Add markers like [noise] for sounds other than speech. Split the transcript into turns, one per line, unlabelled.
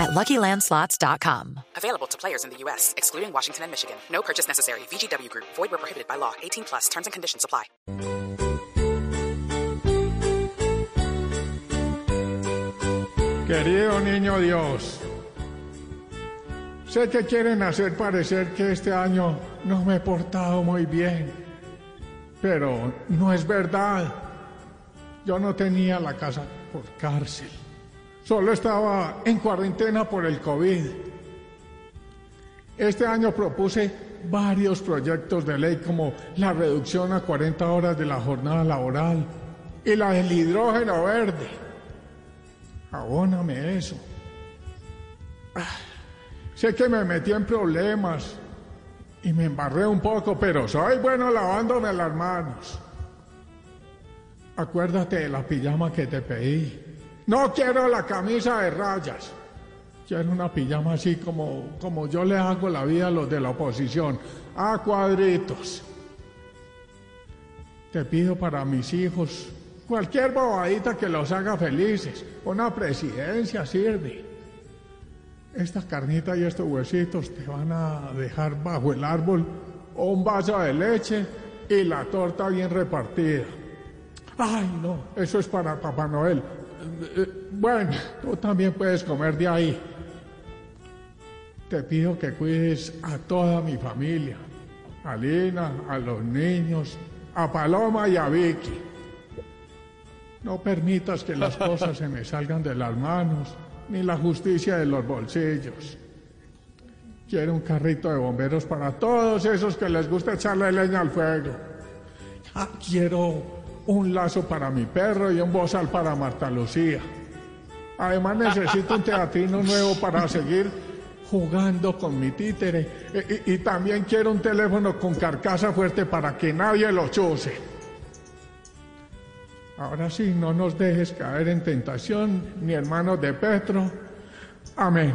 at LuckyLandSlots.com.
Available to players in the U.S., excluding Washington and Michigan. No purchase necessary. VGW Group. Void where prohibited by law. 18 plus. Terms and conditions apply.
Querido niño Dios, sé que quieren hacer parecer que este año no me he portado muy bien, pero no es verdad. Yo no tenía la casa por cárcel, solo estaba en cuarentena por el COVID. Este año propuse varios proyectos de ley como la reducción a 40 horas de la jornada laboral y la del hidrógeno verde. Abóname eso. Ah, sé que me metí en problemas y me embarré un poco, pero soy bueno lavándome las manos. Acuérdate de la pijama que te pedí. No quiero la camisa de rayas. Quiero una pijama así como, como yo le hago la vida a los de la oposición, a cuadritos. Te pido para mis hijos cualquier bobadita que los haga felices. Una presidencia sirve. Esta carnita y estos huesitos te van a dejar bajo el árbol un vaso de leche y la torta bien repartida. Ay, no, eso es para Papá Noel. Eh, Bueno, tú también puedes comer de ahí. Te pido que cuides a toda mi familia, a Lina, a los niños, a Paloma y a Vicky. No permitas que las [laughs] cosas se me salgan de las manos, ni la justicia de los bolsillos. Quiero un carrito de bomberos para todos esos que les gusta echarle leña al fuego. Ah, quiero un lazo para mi perro y un bozal para Marta Lucía. Además necesito un teatrino nuevo para seguir jugando con mi títere. Y, y- también quiero un teléfono con carcasa fuerte para que nadie lo chuse. Ahora sí, no nos dejes caer en tentación, ni en manos de Petro. Amén.